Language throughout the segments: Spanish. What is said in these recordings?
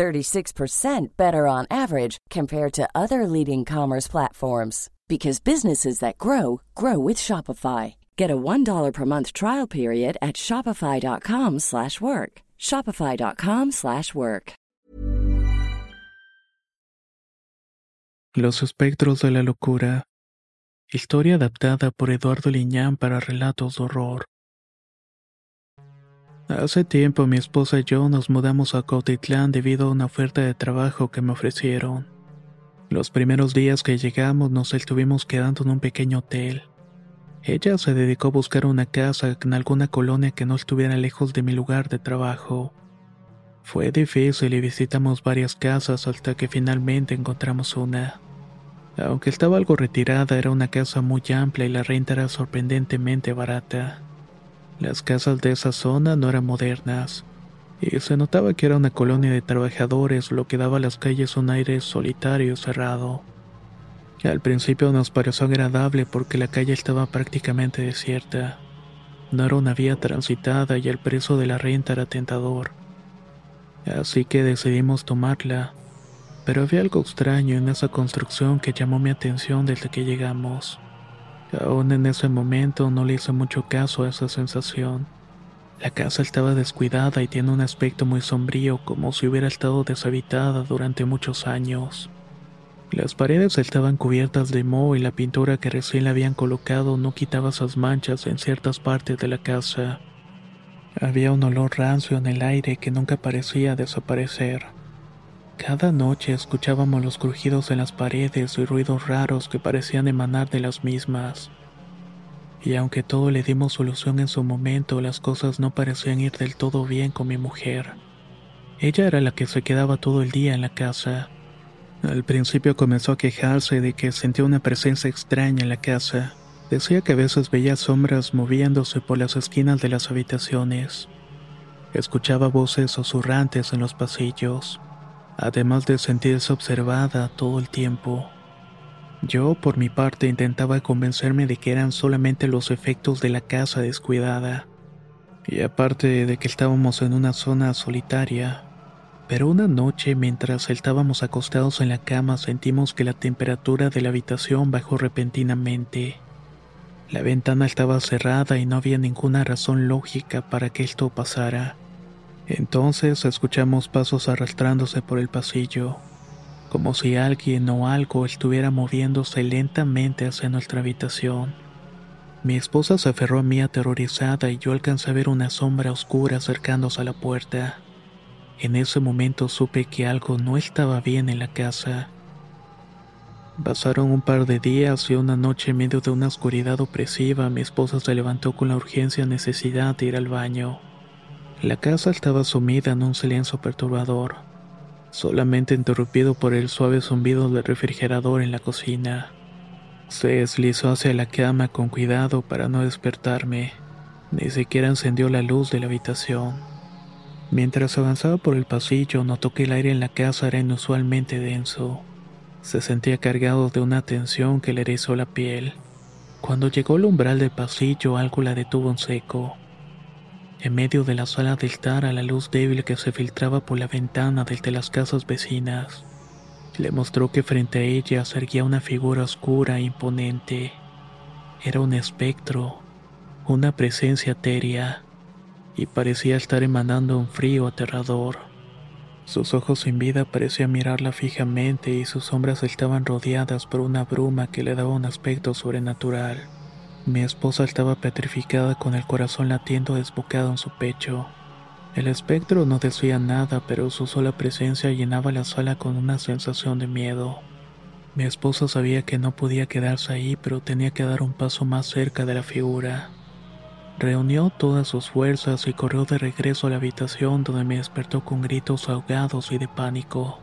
36% better on average compared to other leading commerce platforms because businesses that grow grow with Shopify. Get a $1 per month trial period at shopify.com/work. shopify.com/work. Los espectros de la locura. Historia adaptada por Eduardo Liñán para relatos de horror. Hace tiempo mi esposa y yo nos mudamos a Cautitlán debido a una oferta de trabajo que me ofrecieron. Los primeros días que llegamos nos estuvimos quedando en un pequeño hotel. Ella se dedicó a buscar una casa en alguna colonia que no estuviera lejos de mi lugar de trabajo. Fue difícil y visitamos varias casas hasta que finalmente encontramos una. Aunque estaba algo retirada, era una casa muy amplia y la renta era sorprendentemente barata. Las casas de esa zona no eran modernas, y se notaba que era una colonia de trabajadores, lo que daba a las calles un aire solitario y cerrado. Al principio nos pareció agradable porque la calle estaba prácticamente desierta. No era una vía transitada y el precio de la renta era tentador. Así que decidimos tomarla, pero había algo extraño en esa construcción que llamó mi atención desde que llegamos. Aún en ese momento no le hice mucho caso a esa sensación. La casa estaba descuidada y tiene un aspecto muy sombrío como si hubiera estado deshabitada durante muchos años. Las paredes estaban cubiertas de moho y la pintura que recién le habían colocado no quitaba esas manchas en ciertas partes de la casa. Había un olor rancio en el aire que nunca parecía desaparecer. Cada noche escuchábamos los crujidos en las paredes y ruidos raros que parecían emanar de las mismas. Y aunque todo le dimos solución en su momento, las cosas no parecían ir del todo bien con mi mujer. Ella era la que se quedaba todo el día en la casa. Al principio comenzó a quejarse de que sentía una presencia extraña en la casa. Decía que a veces veía sombras moviéndose por las esquinas de las habitaciones. Escuchaba voces susurrantes en los pasillos además de sentirse observada todo el tiempo. Yo, por mi parte, intentaba convencerme de que eran solamente los efectos de la casa descuidada. Y aparte de que estábamos en una zona solitaria. Pero una noche, mientras estábamos acostados en la cama, sentimos que la temperatura de la habitación bajó repentinamente. La ventana estaba cerrada y no había ninguna razón lógica para que esto pasara. Entonces escuchamos pasos arrastrándose por el pasillo, como si alguien o algo estuviera moviéndose lentamente hacia nuestra habitación. Mi esposa se aferró a mí aterrorizada y yo alcancé a ver una sombra oscura acercándose a la puerta. En ese momento supe que algo no estaba bien en la casa. Pasaron un par de días y una noche en medio de una oscuridad opresiva mi esposa se levantó con la urgencia necesidad de ir al baño. La casa estaba sumida en un silencio perturbador, solamente interrumpido por el suave zumbido del refrigerador en la cocina. Se deslizó hacia la cama con cuidado para no despertarme. Ni siquiera encendió la luz de la habitación. Mientras avanzaba por el pasillo, notó que el aire en la casa era inusualmente denso. Se sentía cargado de una tensión que le erizó la piel. Cuando llegó al umbral del pasillo, algo la detuvo en seco. En medio de la sala del estar a la luz débil que se filtraba por la ventana desde las casas vecinas, le mostró que frente a ella se erguía una figura oscura e imponente. Era un espectro, una presencia etérea, y parecía estar emanando un frío aterrador. Sus ojos sin vida parecían mirarla fijamente y sus sombras estaban rodeadas por una bruma que le daba un aspecto sobrenatural. Mi esposa estaba petrificada con el corazón latiendo desbocado en su pecho. El espectro no decía nada, pero su sola presencia llenaba la sala con una sensación de miedo. Mi esposa sabía que no podía quedarse ahí, pero tenía que dar un paso más cerca de la figura. Reunió todas sus fuerzas y corrió de regreso a la habitación donde me despertó con gritos ahogados y de pánico.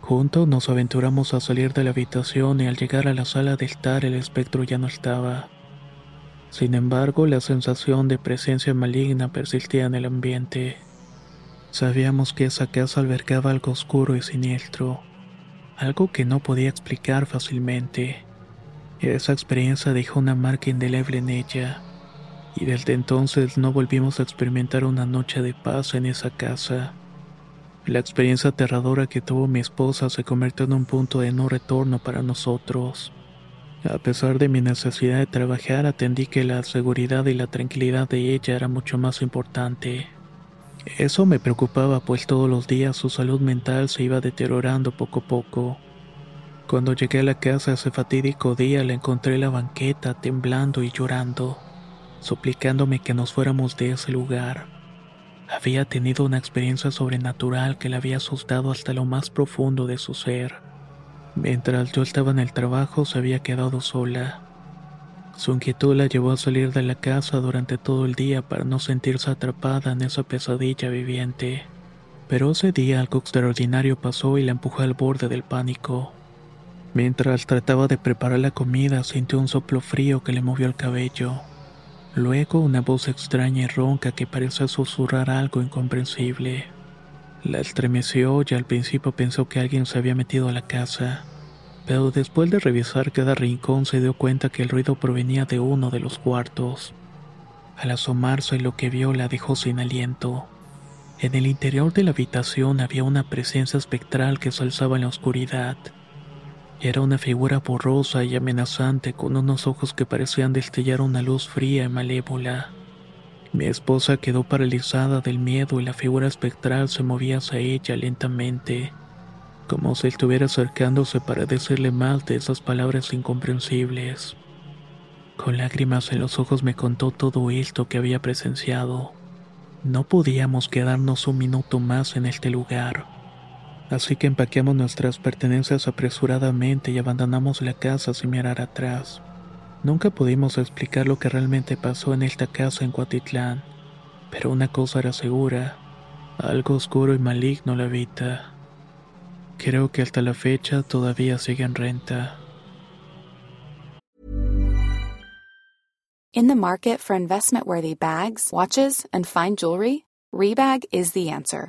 Juntos nos aventuramos a salir de la habitación y al llegar a la sala de estar el espectro ya no estaba. Sin embargo, la sensación de presencia maligna persistía en el ambiente. Sabíamos que esa casa albergaba algo oscuro y siniestro, algo que no podía explicar fácilmente. Esa experiencia dejó una marca indeleble en ella, y desde entonces no volvimos a experimentar una noche de paz en esa casa. La experiencia aterradora que tuvo mi esposa se convirtió en un punto de no retorno para nosotros. A pesar de mi necesidad de trabajar, atendí que la seguridad y la tranquilidad de ella era mucho más importante. Eso me preocupaba, pues todos los días su salud mental se iba deteriorando poco a poco. Cuando llegué a la casa ese fatídico día la encontré en la banqueta temblando y llorando, suplicándome que nos fuéramos de ese lugar. Había tenido una experiencia sobrenatural que la había asustado hasta lo más profundo de su ser. Mientras yo estaba en el trabajo se había quedado sola. Su inquietud la llevó a salir de la casa durante todo el día para no sentirse atrapada en esa pesadilla viviente. Pero ese día algo extraordinario pasó y la empujó al borde del pánico. Mientras trataba de preparar la comida sintió un soplo frío que le movió el cabello. Luego una voz extraña y ronca que parecía susurrar algo incomprensible. La estremeció y al principio pensó que alguien se había metido a la casa, pero después de revisar cada rincón se dio cuenta que el ruido provenía de uno de los cuartos. Al asomarse lo que vio la dejó sin aliento. En el interior de la habitación había una presencia espectral que se alzaba en la oscuridad. Era una figura borrosa y amenazante con unos ojos que parecían destellar una luz fría y malévola. Mi esposa quedó paralizada del miedo y la figura espectral se movía hacia ella lentamente, como si estuviera acercándose para decirle más de esas palabras incomprensibles. Con lágrimas en los ojos me contó todo esto que había presenciado. No podíamos quedarnos un minuto más en este lugar así que empaqueamos nuestras pertenencias apresuradamente y abandonamos la casa sin mirar atrás. Nunca pudimos explicar lo que realmente pasó en esta casa en Cuatitlán, pero una cosa era segura, algo oscuro y maligno la habita. Creo que hasta la fecha todavía sigue en renta. In the market for investment-worthy bags, watches, and fine jewelry, Rebag is the answer.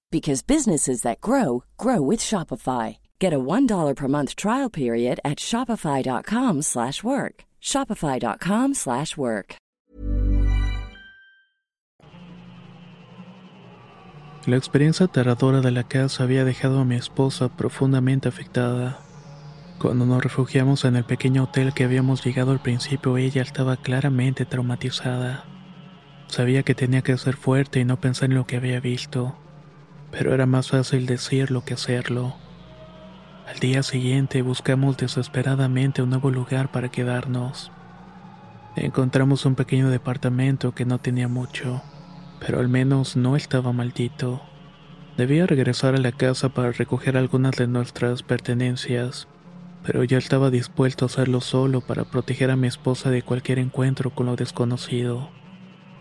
because businesses that grow grow with Shopify. Get a $1 per month trial period at shopify.com/work. shopify.com/work. La experiencia aterradora de la casa había dejado a mi esposa profundamente afectada. Cuando nos refugiamos en el pequeño hotel que habíamos llegado al principio, ella estaba claramente traumatizada. Sabía que tenía que ser fuerte y no pensar en lo que había visto pero era más fácil decirlo que hacerlo. Al día siguiente buscamos desesperadamente un nuevo lugar para quedarnos. Encontramos un pequeño departamento que no tenía mucho, pero al menos no estaba maldito. Debía regresar a la casa para recoger algunas de nuestras pertenencias, pero ya estaba dispuesto a hacerlo solo para proteger a mi esposa de cualquier encuentro con lo desconocido.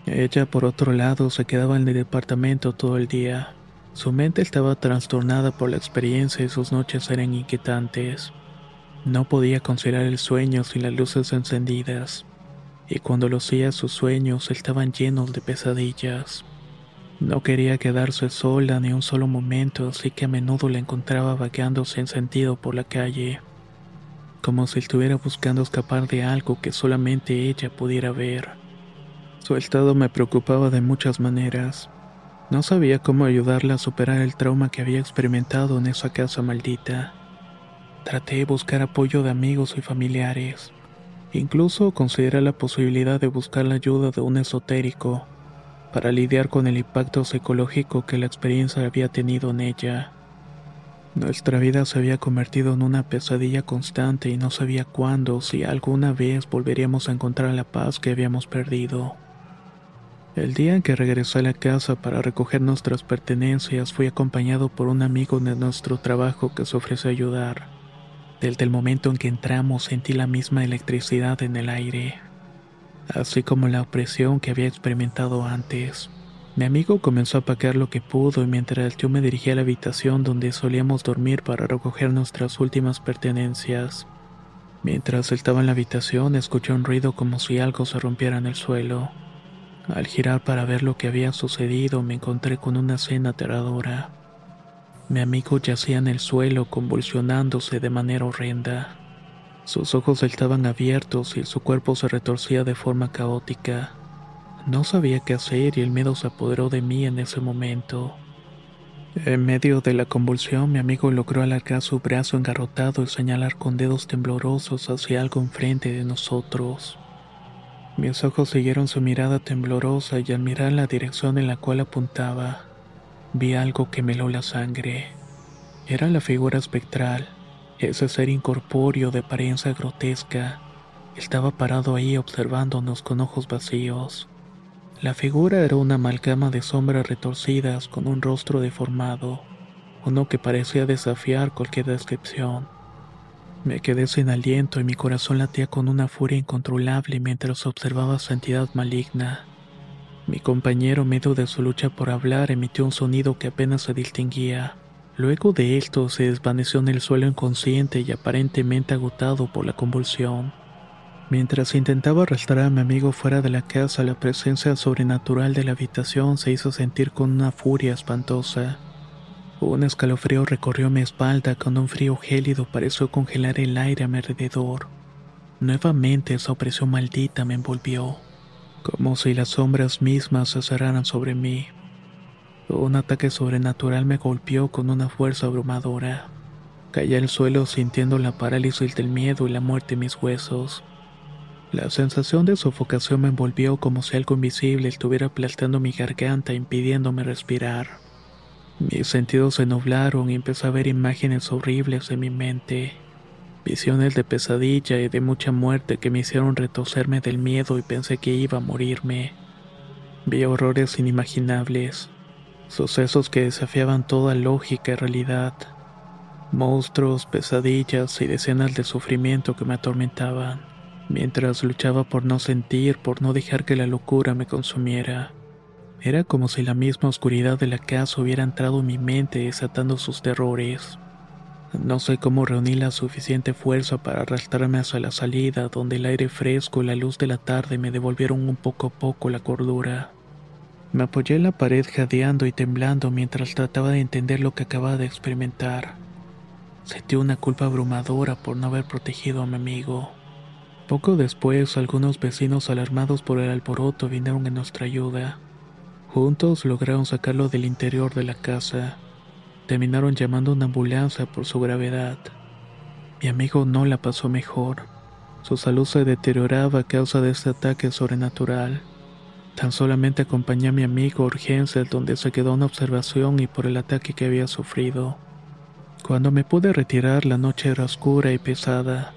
Ella, por otro lado, se quedaba en el departamento todo el día. Su mente estaba trastornada por la experiencia y sus noches eran inquietantes. No podía considerar el sueño sin las luces encendidas, y cuando lo hacía sus sueños estaban llenos de pesadillas. No quería quedarse sola ni un solo momento, así que a menudo la encontraba vagando sin sentido por la calle. como si estuviera buscando escapar de algo que solamente ella pudiera ver. Su estado me preocupaba de muchas maneras. No sabía cómo ayudarla a superar el trauma que había experimentado en esa casa maldita. Traté de buscar apoyo de amigos y familiares. Incluso consideré la posibilidad de buscar la ayuda de un esotérico para lidiar con el impacto psicológico que la experiencia había tenido en ella. Nuestra vida se había convertido en una pesadilla constante y no sabía cuándo, si alguna vez volveríamos a encontrar la paz que habíamos perdido. El día en que regresé a la casa para recoger nuestras pertenencias fui acompañado por un amigo de nuestro trabajo que se ofreció a ayudar. Desde el momento en que entramos sentí la misma electricidad en el aire, así como la opresión que había experimentado antes. Mi amigo comenzó a pagar lo que pudo y mientras yo me dirigía a la habitación donde solíamos dormir para recoger nuestras últimas pertenencias. Mientras estaba en la habitación escuché un ruido como si algo se rompiera en el suelo. Al girar para ver lo que había sucedido me encontré con una escena aterradora. Mi amigo yacía en el suelo convulsionándose de manera horrenda. Sus ojos estaban abiertos y su cuerpo se retorcía de forma caótica. No sabía qué hacer y el miedo se apoderó de mí en ese momento. En medio de la convulsión, mi amigo logró alargar su brazo engarrotado y señalar con dedos temblorosos hacia algo enfrente de nosotros. Mis ojos siguieron su mirada temblorosa y al mirar la dirección en la cual apuntaba, vi algo que me heló la sangre. Era la figura espectral, ese ser incorpóreo de apariencia grotesca. Estaba parado ahí observándonos con ojos vacíos. La figura era una amalgama de sombras retorcidas con un rostro deformado, uno que parecía desafiar cualquier descripción. Me quedé sin aliento y mi corazón latía con una furia incontrolable mientras observaba su entidad maligna. Mi compañero, medio de su lucha por hablar, emitió un sonido que apenas se distinguía. Luego de esto se desvaneció en el suelo inconsciente y aparentemente agotado por la convulsión. Mientras intentaba arrastrar a mi amigo fuera de la casa, la presencia sobrenatural de la habitación se hizo sentir con una furia espantosa. Un escalofrío recorrió mi espalda cuando un frío gélido pareció congelar el aire a mi alrededor. Nuevamente esa opresión maldita me envolvió, como si las sombras mismas se cerraran sobre mí. Un ataque sobrenatural me golpeó con una fuerza abrumadora. Caí al suelo sintiendo la parálisis del miedo y la muerte en mis huesos. La sensación de sofocación me envolvió como si algo invisible estuviera aplastando mi garganta impidiéndome respirar. Mis sentidos se nublaron y empecé a ver imágenes horribles en mi mente. Visiones de pesadilla y de mucha muerte que me hicieron retorcerme del miedo y pensé que iba a morirme. Vi horrores inimaginables, sucesos que desafiaban toda lógica y realidad, monstruos, pesadillas y decenas de sufrimiento que me atormentaban, mientras luchaba por no sentir, por no dejar que la locura me consumiera. Era como si la misma oscuridad de la casa hubiera entrado en mi mente desatando sus terrores. No sé cómo reuní la suficiente fuerza para arrastrarme hacia la salida, donde el aire fresco y la luz de la tarde me devolvieron un poco a poco la cordura. Me apoyé en la pared jadeando y temblando mientras trataba de entender lo que acababa de experimentar. Sentí una culpa abrumadora por no haber protegido a mi amigo. Poco después, algunos vecinos alarmados por el alboroto vinieron en nuestra ayuda. Juntos lograron sacarlo del interior de la casa. Terminaron llamando a una ambulancia por su gravedad. Mi amigo no la pasó mejor. Su salud se deterioraba a causa de este ataque sobrenatural. Tan solamente acompañé a mi amigo a urgencias donde se quedó en observación y por el ataque que había sufrido. Cuando me pude retirar la noche era oscura y pesada.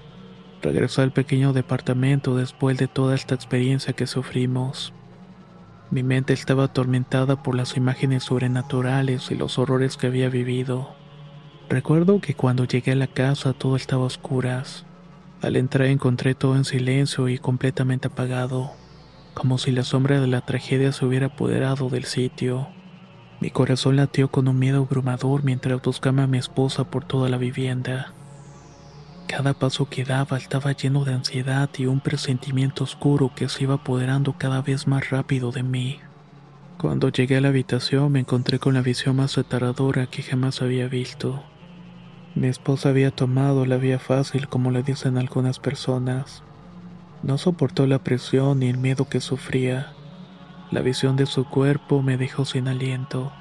Regresé al pequeño departamento después de toda esta experiencia que sufrimos. Mi mente estaba atormentada por las imágenes sobrenaturales y los horrores que había vivido. Recuerdo que cuando llegué a la casa todo estaba a oscuras. Al entrar encontré todo en silencio y completamente apagado, como si la sombra de la tragedia se hubiera apoderado del sitio. Mi corazón latió con un miedo abrumador mientras buscaba a mi esposa por toda la vivienda. Cada paso que daba estaba lleno de ansiedad y un presentimiento oscuro que se iba apoderando cada vez más rápido de mí. Cuando llegué a la habitación me encontré con la visión más aterradora que jamás había visto. Mi esposa había tomado la vía fácil, como le dicen algunas personas. No soportó la presión ni el miedo que sufría. La visión de su cuerpo me dejó sin aliento.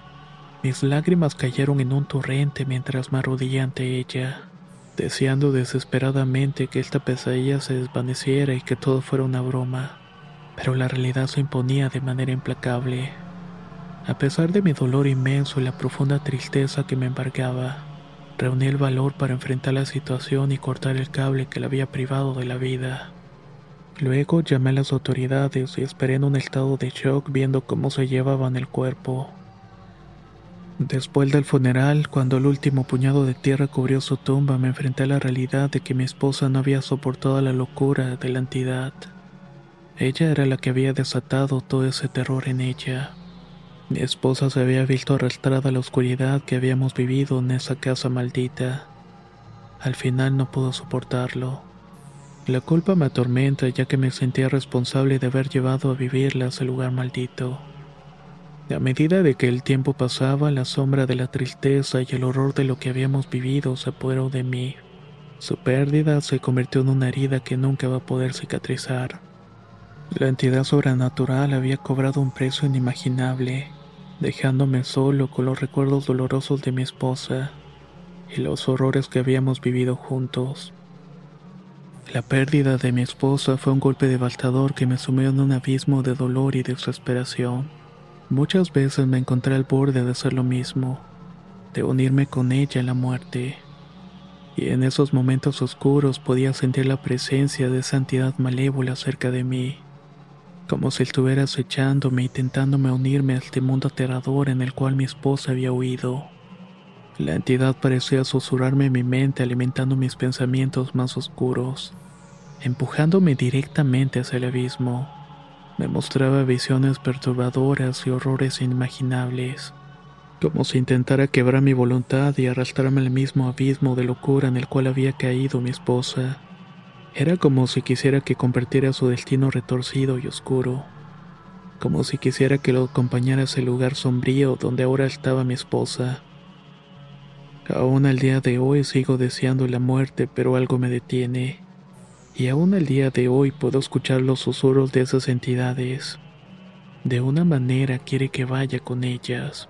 Mis lágrimas cayeron en un torrente mientras me arrodillé ante ella, deseando desesperadamente que esta pesadilla se desvaneciera y que todo fuera una broma. Pero la realidad se imponía de manera implacable. A pesar de mi dolor inmenso y la profunda tristeza que me embargaba, reuní el valor para enfrentar la situación y cortar el cable que la había privado de la vida. Luego llamé a las autoridades y esperé en un estado de shock viendo cómo se llevaban el cuerpo. Después del funeral, cuando el último puñado de tierra cubrió su tumba, me enfrenté a la realidad de que mi esposa no había soportado la locura de la entidad. Ella era la que había desatado todo ese terror en ella. Mi esposa se había visto arrastrada a la oscuridad que habíamos vivido en esa casa maldita. Al final no pudo soportarlo. La culpa me atormenta ya que me sentía responsable de haber llevado a vivirla a ese lugar maldito. A medida de que el tiempo pasaba, la sombra de la tristeza y el horror de lo que habíamos vivido se apoderó de mí. Su pérdida se convirtió en una herida que nunca va a poder cicatrizar. La entidad sobrenatural había cobrado un precio inimaginable dejándome solo con los recuerdos dolorosos de mi esposa y los horrores que habíamos vivido juntos. La pérdida de mi esposa fue un golpe devastador que me sumió en un abismo de dolor y desesperación. Muchas veces me encontré al borde de hacer lo mismo, de unirme con ella en la muerte. Y en esos momentos oscuros podía sentir la presencia de esa entidad malévola cerca de mí como si estuviera acechándome y tentándome unirme a este mundo aterrador en el cual mi esposa había huido. La entidad parecía susurrarme en mi mente alimentando mis pensamientos más oscuros, empujándome directamente hacia el abismo. Me mostraba visiones perturbadoras y horrores inimaginables, como si intentara quebrar mi voluntad y arrastrarme al mismo abismo de locura en el cual había caído mi esposa. Era como si quisiera que convirtiera su destino retorcido y oscuro, como si quisiera que lo acompañara a ese lugar sombrío donde ahora estaba mi esposa. Aún al día de hoy sigo deseando la muerte, pero algo me detiene. Y aún al día de hoy puedo escuchar los susurros de esas entidades. De una manera quiere que vaya con ellas.